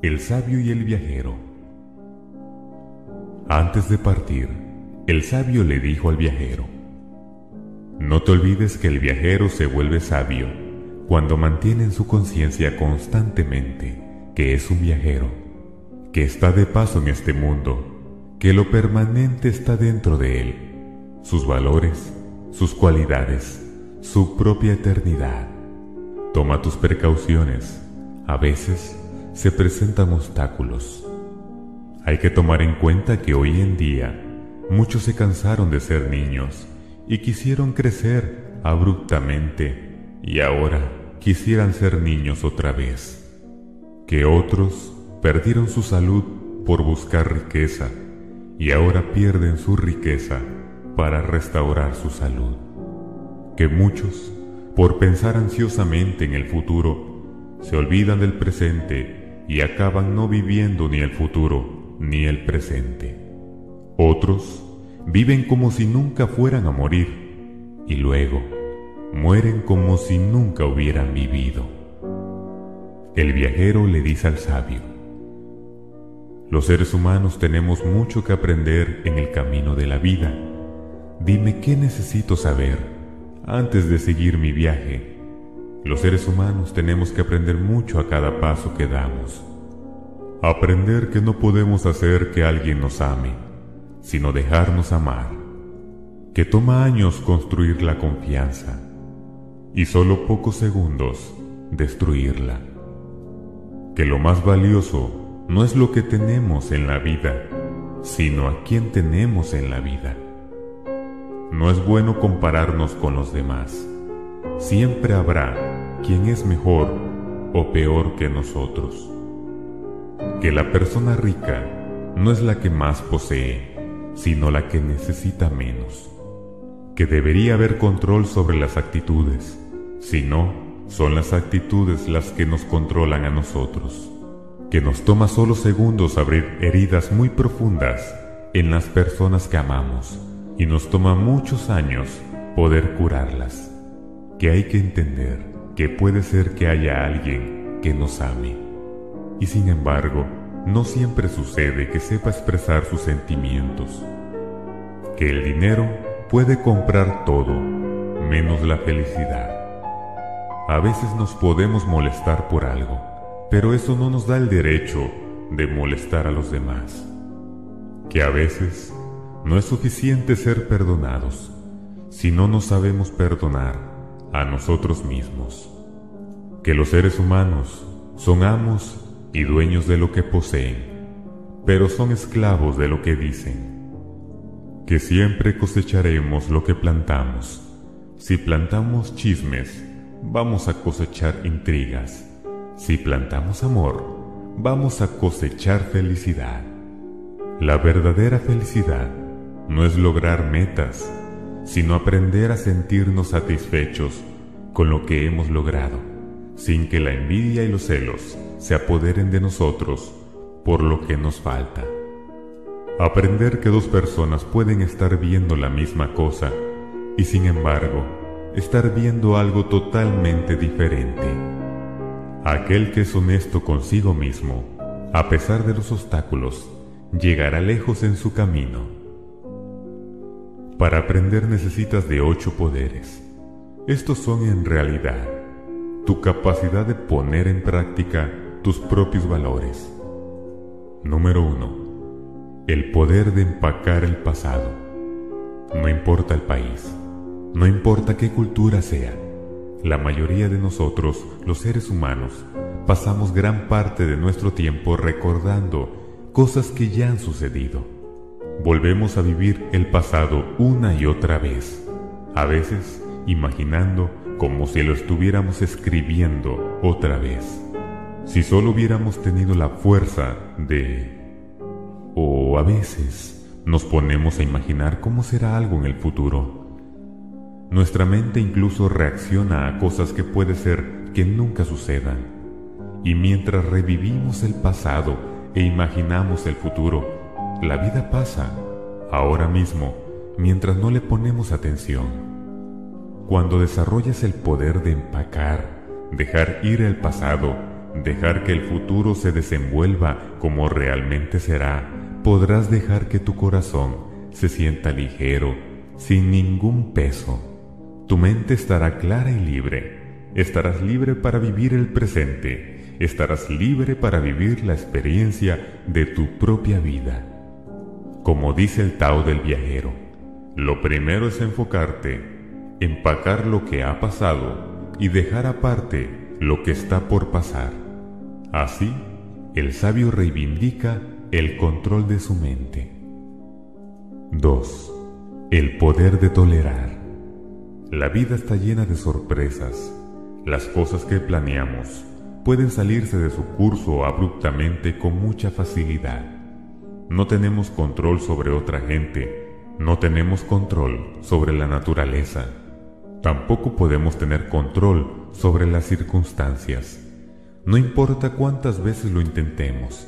El sabio y el viajero. Antes de partir, el sabio le dijo al viajero, No te olvides que el viajero se vuelve sabio cuando mantiene en su conciencia constantemente que es un viajero, que está de paso en este mundo, que lo permanente está dentro de él, sus valores, sus cualidades, su propia eternidad. Toma tus precauciones, a veces se presentan obstáculos. Hay que tomar en cuenta que hoy en día muchos se cansaron de ser niños y quisieron crecer abruptamente y ahora quisieran ser niños otra vez. Que otros perdieron su salud por buscar riqueza y ahora pierden su riqueza para restaurar su salud. Que muchos, por pensar ansiosamente en el futuro, se olvidan del presente y acaban no viviendo ni el futuro ni el presente. Otros viven como si nunca fueran a morir y luego mueren como si nunca hubieran vivido. El viajero le dice al sabio, los seres humanos tenemos mucho que aprender en el camino de la vida. Dime qué necesito saber antes de seguir mi viaje los seres humanos tenemos que aprender mucho a cada paso que damos. Aprender que no podemos hacer que alguien nos ame, sino dejarnos amar. Que toma años construir la confianza y solo pocos segundos destruirla. Que lo más valioso no es lo que tenemos en la vida, sino a quien tenemos en la vida. No es bueno compararnos con los demás siempre habrá quien es mejor o peor que nosotros. Que la persona rica no es la que más posee, sino la que necesita menos. Que debería haber control sobre las actitudes, si no, son las actitudes las que nos controlan a nosotros. Que nos toma solo segundos abrir heridas muy profundas en las personas que amamos y nos toma muchos años poder curarlas que hay que entender que puede ser que haya alguien que nos ame. Y sin embargo, no siempre sucede que sepa expresar sus sentimientos. Que el dinero puede comprar todo, menos la felicidad. A veces nos podemos molestar por algo, pero eso no nos da el derecho de molestar a los demás. Que a veces no es suficiente ser perdonados si no nos sabemos perdonar a nosotros mismos, que los seres humanos son amos y dueños de lo que poseen, pero son esclavos de lo que dicen, que siempre cosecharemos lo que plantamos. Si plantamos chismes, vamos a cosechar intrigas. Si plantamos amor, vamos a cosechar felicidad. La verdadera felicidad no es lograr metas, sino aprender a sentirnos satisfechos con lo que hemos logrado, sin que la envidia y los celos se apoderen de nosotros por lo que nos falta. Aprender que dos personas pueden estar viendo la misma cosa y sin embargo estar viendo algo totalmente diferente. Aquel que es honesto consigo mismo, a pesar de los obstáculos, llegará lejos en su camino para aprender necesitas de ocho poderes. Estos son en realidad tu capacidad de poner en práctica tus propios valores. Número 1. El poder de empacar el pasado. No importa el país, no importa qué cultura sea, la mayoría de nosotros, los seres humanos, pasamos gran parte de nuestro tiempo recordando cosas que ya han sucedido volvemos a vivir el pasado una y otra vez, a veces imaginando como si lo estuviéramos escribiendo otra vez. Si solo hubiéramos tenido la fuerza de... O a veces nos ponemos a imaginar cómo será algo en el futuro. Nuestra mente incluso reacciona a cosas que puede ser que nunca sucedan. Y mientras revivimos el pasado e imaginamos el futuro, la vida pasa, ahora mismo, mientras no le ponemos atención. Cuando desarrollas el poder de empacar, dejar ir el pasado dejar que el futuro se desenvuelva como realmente será, podrás dejar que tu corazón se sienta ligero, sin ningún peso. Tu mente estará clara y libre. Estarás libre para vivir el presente. Estarás libre para vivir la experiencia de tu propia vida. Como dice el Tao del viajero, lo primero es enfocarte, empacar lo que ha pasado y dejar aparte lo que está por pasar. Así, el sabio reivindica el control de su mente. 2. El poder de tolerar. La vida está llena de sorpresas. Las cosas que planeamos pueden salirse de su curso abruptamente con mucha facilidad. No tenemos control sobre otra gente, no tenemos control sobre la naturaleza. Tampoco podemos tener control sobre las circunstancias. No importa cuántas veces lo intentemos,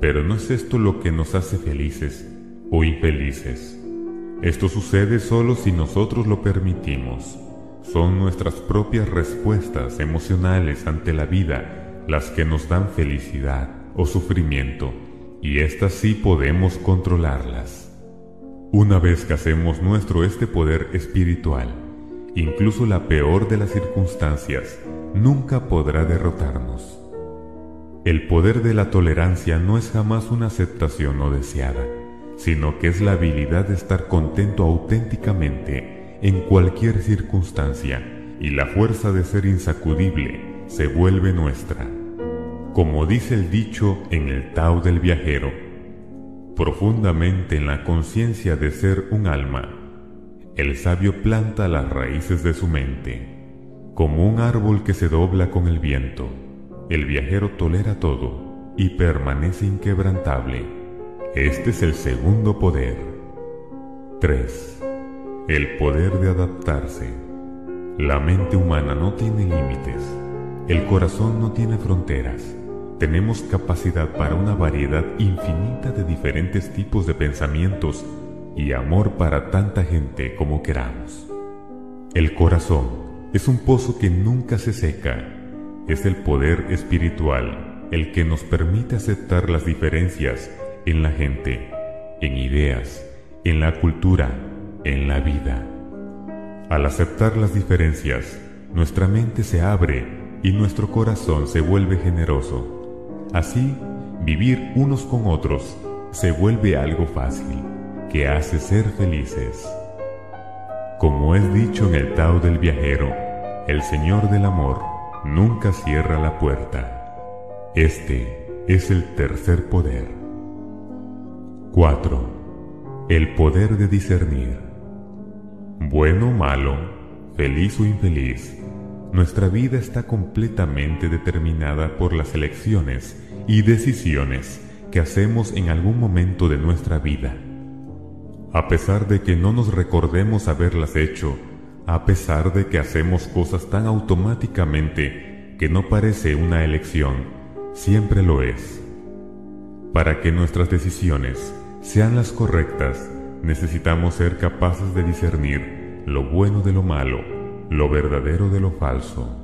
pero no es esto lo que nos hace felices o infelices. Esto sucede solo si nosotros lo permitimos. Son nuestras propias respuestas emocionales ante la vida las que nos dan felicidad o sufrimiento, y éstas sí podemos controlarlas. Una vez que hacemos nuestro este poder espiritual, incluso la peor de las circunstancias nunca podrá derrotarnos. El poder de la tolerancia no es jamás una aceptación no deseada sino que es la habilidad de estar contento auténticamente en cualquier circunstancia y la fuerza de ser insacudible se vuelve nuestra. Como dice el dicho en el Tao del viajero, profundamente en la conciencia de ser un alma, el sabio planta las raíces de su mente. Como un árbol que se dobla con el viento, el viajero tolera todo y permanece inquebrantable este es el segundo poder. 3. El poder de adaptarse. La mente humana no tiene límites. El corazón no tiene fronteras. Tenemos capacidad para una variedad infinita de diferentes tipos de pensamientos y amor para tanta gente como queramos. El corazón es un pozo que nunca se seca. Es el poder espiritual el que nos permite aceptar las diferencias en la gente, en ideas, en la cultura, en la vida. Al aceptar las diferencias, nuestra mente se abre y nuestro corazón se vuelve generoso. Así, vivir unos con otros se vuelve algo fácil, que hace ser felices. Como es dicho en el Tao del viajero, el Señor del Amor nunca cierra la puerta. Este es el tercer poder. 4. El poder de discernir. Bueno o malo, feliz o infeliz, nuestra vida está completamente determinada por las elecciones y decisiones que hacemos en algún momento de nuestra vida. A pesar de que no nos recordemos haberlas hecho, a pesar de que hacemos cosas tan automáticamente que no parece una elección, siempre lo es. Para que nuestras decisiones sean las correctas, necesitamos ser capaces de discernir lo bueno de lo malo, lo verdadero de lo falso.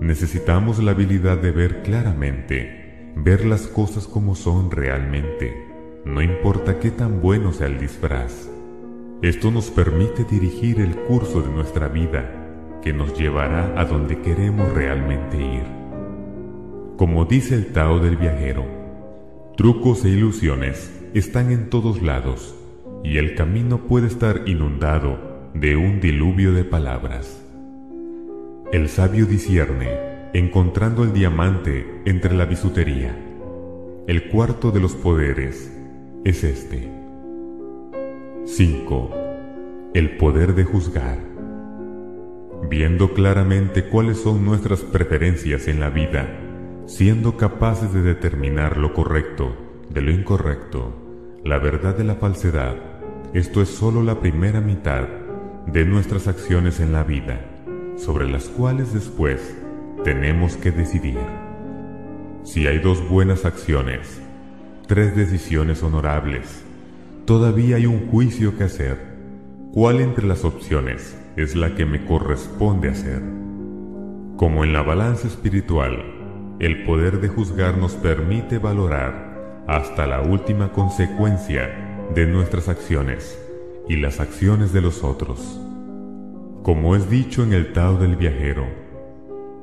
Necesitamos la habilidad de ver claramente, ver las cosas como son realmente, no importa qué tan bueno sea el disfraz. Esto nos permite dirigir el curso de nuestra vida, que nos llevará a donde queremos realmente ir. Como dice el Tao del viajero, trucos e ilusiones están en todos lados y el camino puede estar inundado de un diluvio de palabras. El sabio discierne encontrando el diamante entre la bisutería. El cuarto de los poderes es este. 5. El poder de juzgar. Viendo claramente cuáles son nuestras preferencias en la vida, siendo capaces de determinar lo correcto de lo incorrecto, la verdad de la falsedad, esto es sólo la primera mitad de nuestras acciones en la vida, sobre las cuales después tenemos que decidir. Si hay dos buenas acciones, tres decisiones honorables, todavía hay un juicio que hacer. ¿Cuál entre las opciones es la que me corresponde hacer? Como en la balanza espiritual, el poder de juzgar nos permite valorar hasta la última consecuencia de nuestras acciones y las acciones de los otros. Como es dicho en el Tao del viajero,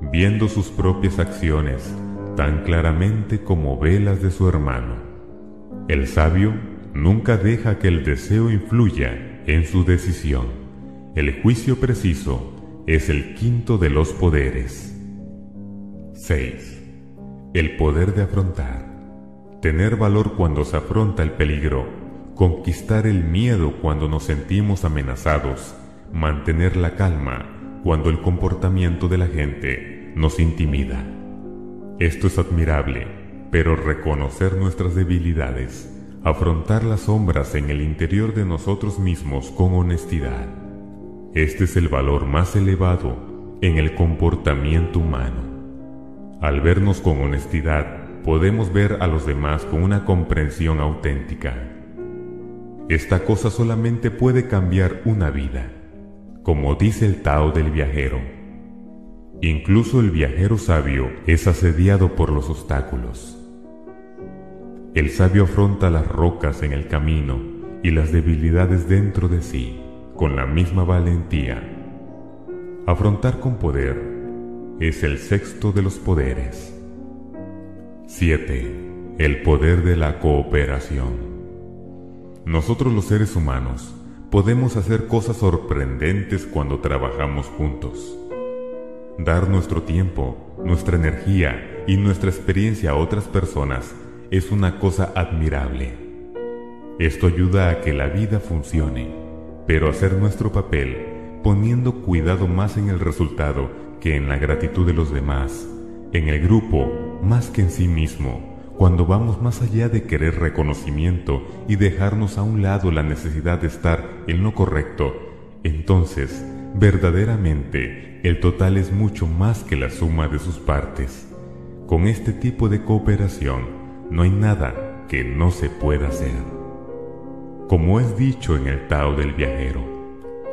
viendo sus propias acciones tan claramente como velas de su hermano, el sabio nunca deja que el deseo influya en su decisión. El juicio preciso es el quinto de los poderes. 6. El poder de afrontar. Tener valor cuando se afronta el peligro. Conquistar el miedo cuando nos sentimos amenazados. Mantener la calma cuando el comportamiento de la gente nos intimida. Esto es admirable, pero reconocer nuestras debilidades, afrontar las sombras en el interior de nosotros mismos con honestidad. Este es el valor más elevado en el comportamiento humano. Al vernos con honestidad, podemos ver a los demás con una comprensión auténtica. Esta cosa solamente puede cambiar una vida, como dice el Tao del viajero. Incluso el viajero sabio es asediado por los obstáculos. El sabio afronta las rocas en el camino y las debilidades dentro de sí con la misma valentía. Afrontar con poder es el sexto de los poderes. 7. El poder de la cooperación. Nosotros los seres humanos podemos hacer cosas sorprendentes cuando trabajamos juntos. Dar nuestro tiempo, nuestra energía y nuestra experiencia a otras personas es una cosa admirable. Esto ayuda a que la vida funcione, pero hacer nuestro papel poniendo cuidado más en el resultado que en la gratitud de los demás, en el grupo más que en sí mismo, cuando vamos más allá de querer reconocimiento y dejarnos a un lado la necesidad de estar en lo correcto, entonces verdaderamente el total es mucho más que la suma de sus partes. Con este tipo de cooperación no hay nada que no se pueda hacer. Como es dicho en el Tao del viajero,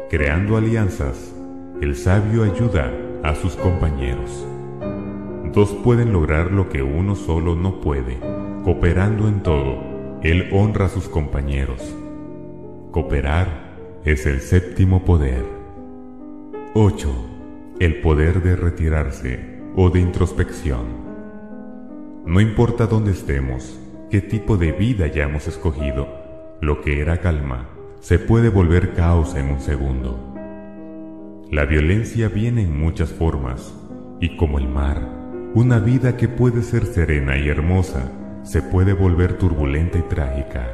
creando alianzas, el sabio ayuda a sus compañeros. Dos pueden lograr lo que uno solo no puede. Cooperando en todo, él honra a sus compañeros. Cooperar es el séptimo poder. 8. El poder de retirarse o de introspección. No importa dónde estemos, qué tipo de vida hayamos escogido, lo que era calma se puede volver caos en un segundo. La violencia viene en muchas formas, y como el mar, una vida que puede ser serena y hermosa se puede volver turbulenta y trágica.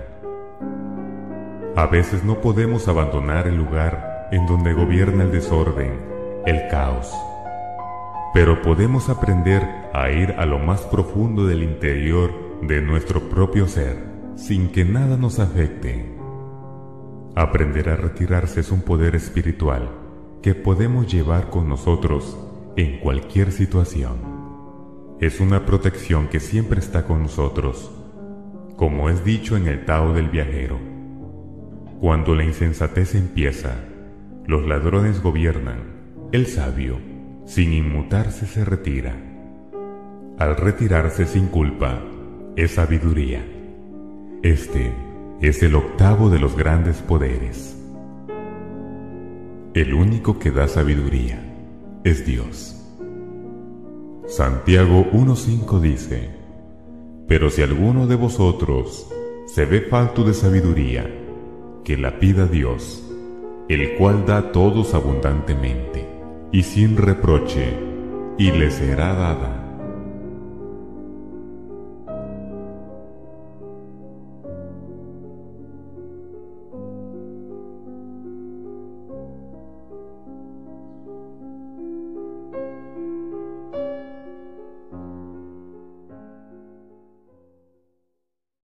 A veces no podemos abandonar el lugar en donde gobierna el desorden, el caos, pero podemos aprender a ir a lo más profundo del interior de nuestro propio ser, sin que nada nos afecte. Aprender a retirarse es un poder espiritual que podemos llevar con nosotros en cualquier situación. Es una protección que siempre está con nosotros, como es dicho en el Tao del viajero. Cuando la insensatez empieza, los ladrones gobiernan, el sabio, sin inmutarse, se retira. Al retirarse sin culpa, es sabiduría. Este es el octavo de los grandes poderes. El único que da sabiduría es Dios. Santiago 1.5 dice, Pero si alguno de vosotros se ve falto de sabiduría, que la pida Dios, el cual da a todos abundantemente y sin reproche, y le será dada.